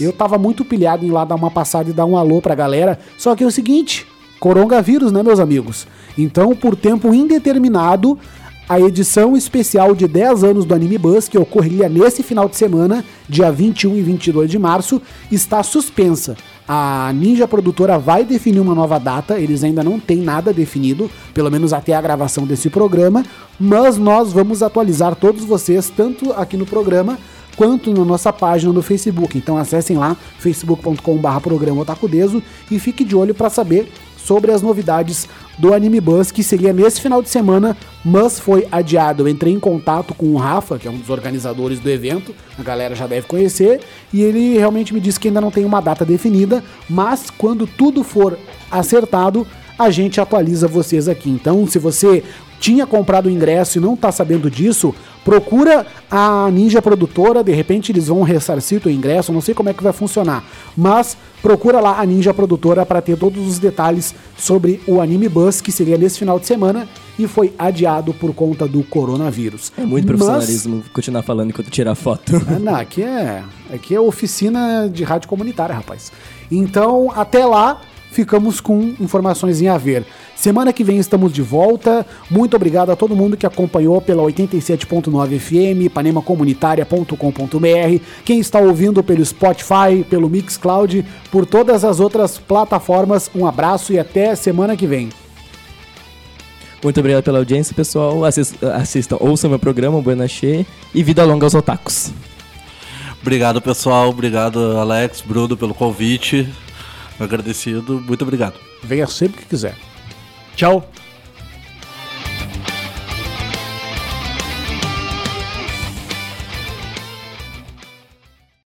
Eu tava muito pilhado em lá dar uma passada e dar um alô pra galera, só que é o seguinte, coronavírus, né, meus amigos? Então, por tempo indeterminado, a edição especial de 10 anos do Anime Buzz, que ocorreria nesse final de semana, dia 21 e 22 de março, está suspensa. A Ninja Produtora vai definir uma nova data, eles ainda não têm nada definido, pelo menos até a gravação desse programa, mas nós vamos atualizar todos vocês, tanto aqui no programa quanto na nossa página no Facebook. Então acessem lá facebook.com.br programa e fique de olho para saber sobre as novidades do Anime Buzz, que seria nesse final de semana, mas foi adiado. Eu entrei em contato com o Rafa, que é um dos organizadores do evento, a galera já deve conhecer, e ele realmente me disse que ainda não tem uma data definida, mas quando tudo for acertado, a gente atualiza vocês aqui. Então, se você tinha comprado o ingresso e não tá sabendo disso, procura a Ninja Produtora, de repente eles vão ressarcir o ingresso, não sei como é que vai funcionar, mas procura lá a Ninja Produtora para ter todos os detalhes sobre o Anime Bus, que seria nesse final de semana e foi adiado por conta do coronavírus. É muito Mas- profissionalismo continuar falando enquanto tirar foto. ah, não, aqui é, aqui é oficina de rádio comunitária, rapaz. Então, até lá, ficamos com informações em a ver. Semana que vem estamos de volta. Muito obrigado a todo mundo que acompanhou pela 87.9 FM, panemacomunitária.com.br, quem está ouvindo pelo Spotify, pelo Mixcloud, por todas as outras plataformas. Um abraço e até semana que vem. Muito obrigado pela audiência, pessoal. Assis- Assistam, ouçam meu programa, Buena Che, e vida longa aos otakus. Obrigado, pessoal. Obrigado, Alex, Bruno, pelo convite. Agradecido. Muito obrigado. Venha sempre que quiser. Tchau.